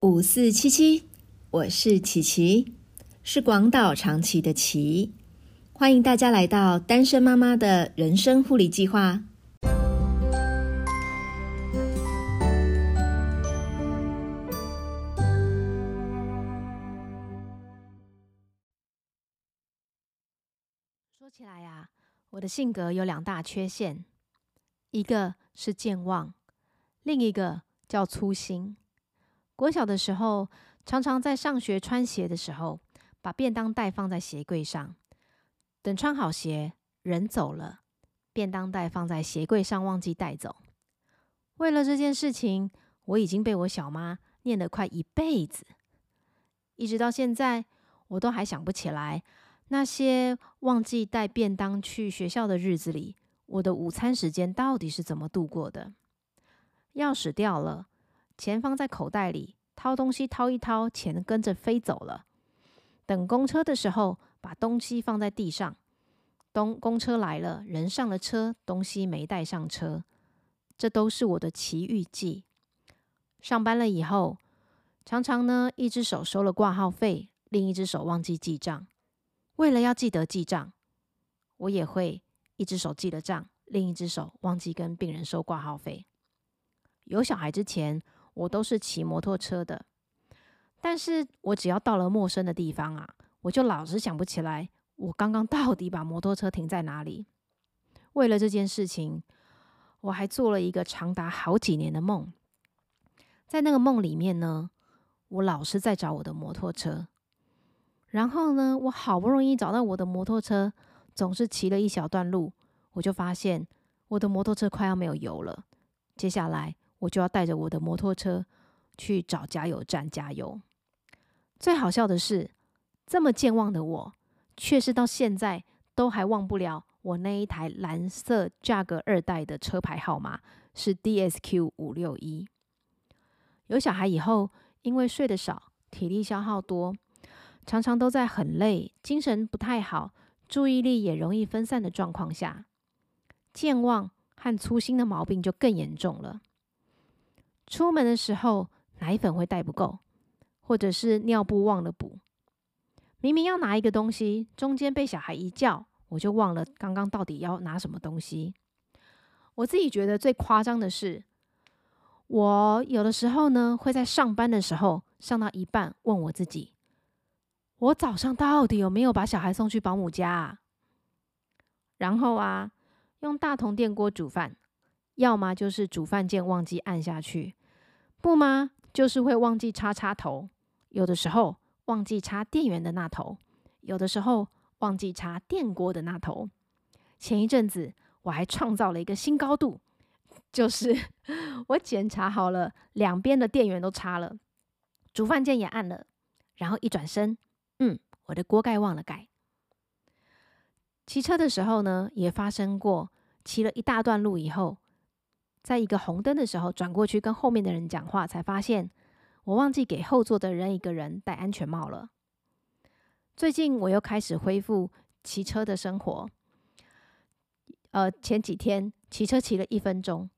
五四七七，我是琪琪，是广岛长崎的琪，欢迎大家来到单身妈妈的人生护理计划。说起来呀，我的性格有两大缺陷，一个是健忘，另一个叫粗心。国小的时候，常常在上学穿鞋的时候，把便当袋放在鞋柜上，等穿好鞋，人走了，便当袋放在鞋柜上忘记带走。为了这件事情，我已经被我小妈念了快一辈子，一直到现在，我都还想不起来那些忘记带便当去学校的日子里，我的午餐时间到底是怎么度过的。钥匙掉了。钱放在口袋里，掏东西掏一掏，钱跟着飞走了。等公车的时候，把东西放在地上。东公车来了，人上了车，东西没带上车。这都是我的奇遇记。上班了以后，常常呢，一只手收了挂号费，另一只手忘记记账。为了要记得记账，我也会一只手记了账，另一只手忘记跟病人收挂号费。有小孩之前。我都是骑摩托车的，但是我只要到了陌生的地方啊，我就老是想不起来我刚刚到底把摩托车停在哪里。为了这件事情，我还做了一个长达好几年的梦。在那个梦里面呢，我老是在找我的摩托车，然后呢，我好不容易找到我的摩托车，总是骑了一小段路，我就发现我的摩托车快要没有油了。接下来。我就要带着我的摩托车去找加油站加油。最好笑的是，这么健忘的我，却是到现在都还忘不了我那一台蓝色价格二代的车牌号码是 DSQ 五六一。有小孩以后，因为睡得少，体力消耗多，常常都在很累、精神不太好、注意力也容易分散的状况下，健忘和粗心的毛病就更严重了。出门的时候，奶粉会带不够，或者是尿布忘了补。明明要拿一个东西，中间被小孩一叫，我就忘了刚刚到底要拿什么东西。我自己觉得最夸张的是，我有的时候呢，会在上班的时候上到一半，问我自己：我早上到底有没有把小孩送去保姆家？啊？然后啊，用大铜电锅煮饭，要么就是煮饭键忘记按下去。不吗？就是会忘记插插头，有的时候忘记插电源的那头，有的时候忘记插电锅的那头。前一阵子我还创造了一个新高度，就是 我检查好了两边的电源都插了，煮饭键也按了，然后一转身，嗯，我的锅盖忘了盖。骑车的时候呢，也发生过，骑了一大段路以后。在一个红灯的时候，转过去跟后面的人讲话，才发现我忘记给后座的人一个人戴安全帽了。最近我又开始恢复骑车的生活。呃，前几天骑车骑了一分钟，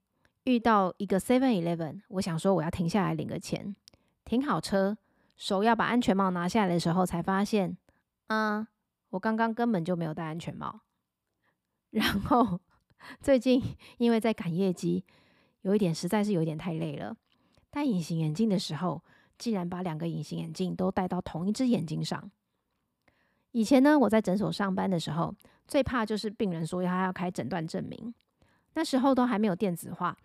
遇到一个 Seven Eleven，我想说我要停下来领个钱，停好车，手要把安全帽拿下来的时候，才发现，啊，我刚刚根本就没有戴安全帽。然后最近因为在赶业绩。有一点实在是有点太累了。戴隐形眼镜的时候，竟然把两个隐形眼镜都戴到同一只眼睛上。以前呢，我在诊所上班的时候，最怕就是病人说他要开诊断证明，那时候都还没有电子化，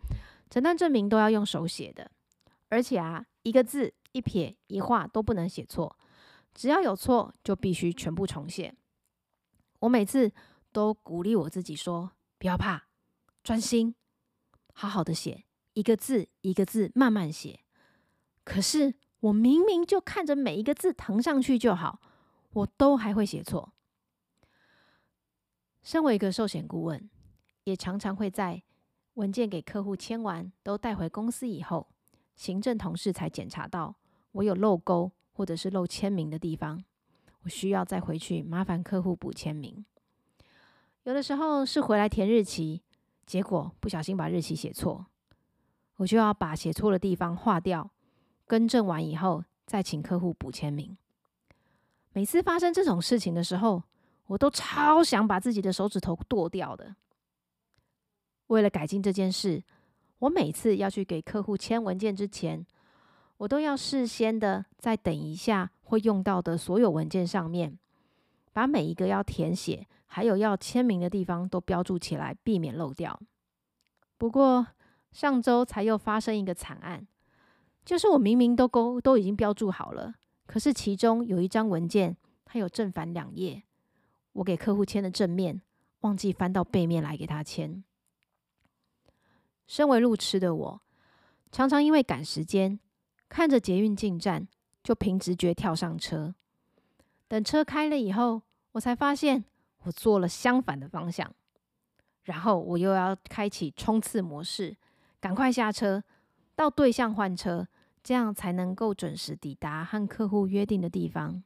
诊断证明都要用手写的，而且啊，一个字、一撇、一画都不能写错，只要有错就必须全部重写。我每次都鼓励我自己说：“不要怕，专心。”好好的写一个字一个字慢慢写，可是我明明就看着每一个字腾上去就好，我都还会写错。身为一个寿险顾问，也常常会在文件给客户签完都带回公司以后，行政同事才检查到我有漏勾或者是漏签名的地方，我需要再回去麻烦客户补签名。有的时候是回来填日期。结果不小心把日期写错，我就要把写错的地方划掉，更正完以后再请客户补签名。每次发生这种事情的时候，我都超想把自己的手指头剁掉的。为了改进这件事，我每次要去给客户签文件之前，我都要事先的在等一下会用到的所有文件上面，把每一个要填写还有要签名的地方都标注起来，避免漏掉。不过上周才又发生一个惨案，就是我明明都勾都已经标注好了，可是其中有一张文件它有正反两页，我给客户签的正面，忘记翻到背面来给他签。身为路痴的我，常常因为赶时间，看着捷运进站，就凭直觉跳上车。等车开了以后，我才发现我做了相反的方向。然后我又要开启冲刺模式，赶快下车，到对向换车，这样才能够准时抵达和客户约定的地方。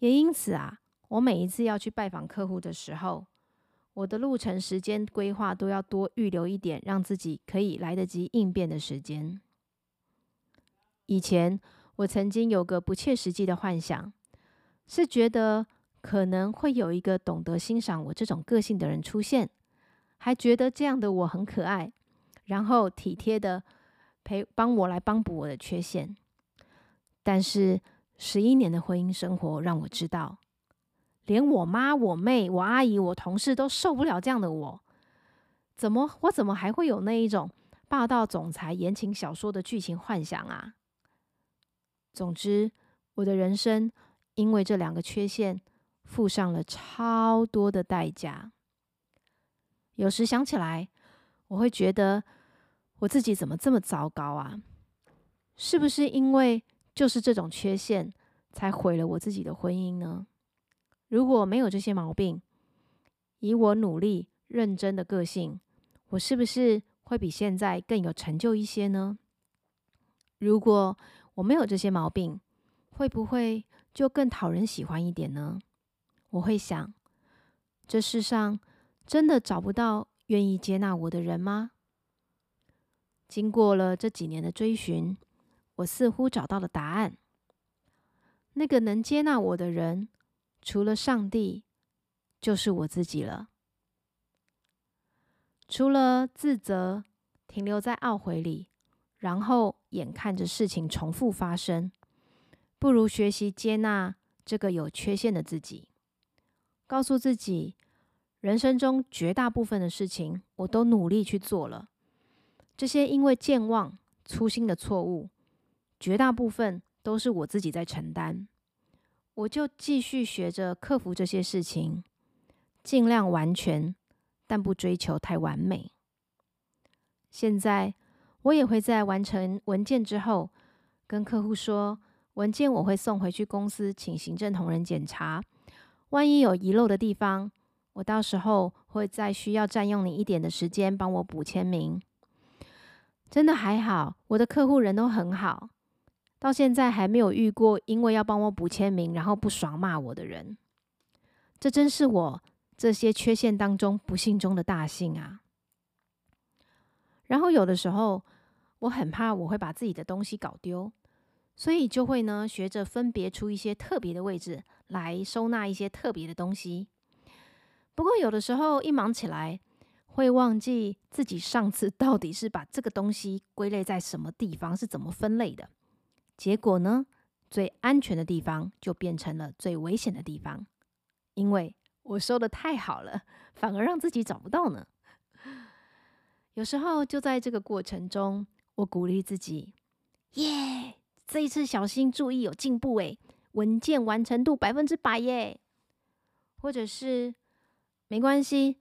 也因此啊，我每一次要去拜访客户的时候，我的路程时间规划都要多预留一点，让自己可以来得及应变的时间。以前我曾经有个不切实际的幻想，是觉得可能会有一个懂得欣赏我这种个性的人出现，还觉得这样的我很可爱，然后体贴的陪帮我来帮补我的缺陷。但是十一年的婚姻生活让我知道。连我妈、我妹、我阿姨、我同事都受不了这样的我，怎么我怎么还会有那一种霸道总裁言情小说的剧情幻想啊？总之，我的人生因为这两个缺陷，付上了超多的代价。有时想起来，我会觉得我自己怎么这么糟糕啊？是不是因为就是这种缺陷，才毁了我自己的婚姻呢？如果没有这些毛病，以我努力认真的个性，我是不是会比现在更有成就一些呢？如果我没有这些毛病，会不会就更讨人喜欢一点呢？我会想，这世上真的找不到愿意接纳我的人吗？经过了这几年的追寻，我似乎找到了答案。那个能接纳我的人。除了上帝，就是我自己了。除了自责，停留在懊悔里，然后眼看着事情重复发生，不如学习接纳这个有缺陷的自己，告诉自己，人生中绝大部分的事情我都努力去做了，这些因为健忘、粗心的错误，绝大部分都是我自己在承担。我就继续学着克服这些事情，尽量完全，但不追求太完美。现在我也会在完成文件之后，跟客户说，文件我会送回去公司，请行政同仁检查。万一有遗漏的地方，我到时候会再需要占用你一点的时间，帮我补签名。真的还好，我的客户人都很好。到现在还没有遇过因为要帮我补签名，然后不爽骂我的人。这真是我这些缺陷当中不幸中的大幸啊！然后有的时候我很怕我会把自己的东西搞丢，所以就会呢学着分别出一些特别的位置来收纳一些特别的东西。不过有的时候一忙起来，会忘记自己上次 到底是把这个东西归类在什么地方，是怎么分类的。结果呢？最安全的地方就变成了最危险的地方，因为我收的太好了，反而让自己找不到呢。有时候就在这个过程中，我鼓励自己：耶，这一次小心注意有进步诶，文件完成度百分之百耶。或者是没关系，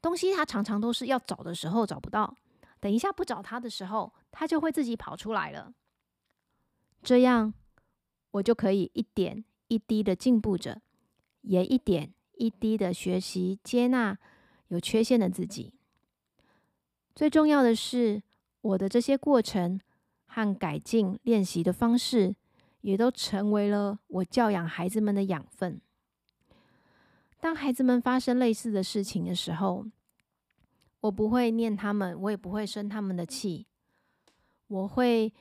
东西它常常都是要找的时候找不到，等一下不找它的时候，它就会自己跑出来了。这样，我就可以一点一滴的进步着，也一点一滴的学习接纳有缺陷的自己。最重要的是，我的这些过程和改进练习的方式，也都成为了我教养孩子们的养分。当孩子们发生类似的事情的时候，我不会念他们，我也不会生他们的气，我会。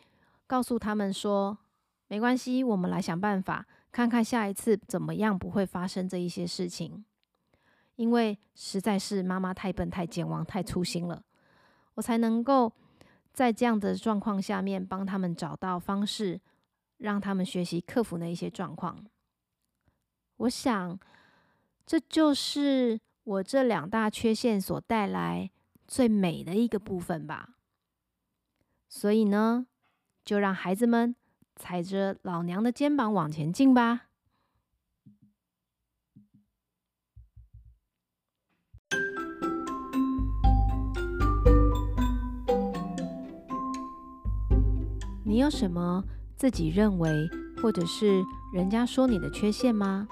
告诉他们说：“没关系，我们来想办法，看看下一次怎么样不会发生这一些事情。”因为实在是妈妈太笨、太健忘、太粗心了，我才能够在这样的状况下面帮他们找到方式，让他们学习克服那一些状况。我想，这就是我这两大缺陷所带来最美的一个部分吧。所以呢，就让孩子们踩着老娘的肩膀往前进吧。你有什么自己认为，或者是人家说你的缺陷吗？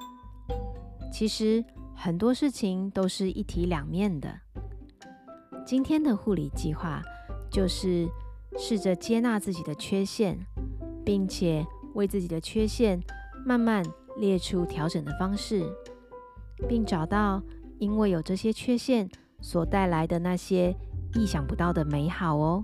其实很多事情都是一体两面的。今天的护理计划就是试着接纳自己的缺陷，并且为自己的缺陷慢慢列出调整的方式，并找到因为有这些缺陷所带来的那些意想不到的美好哦。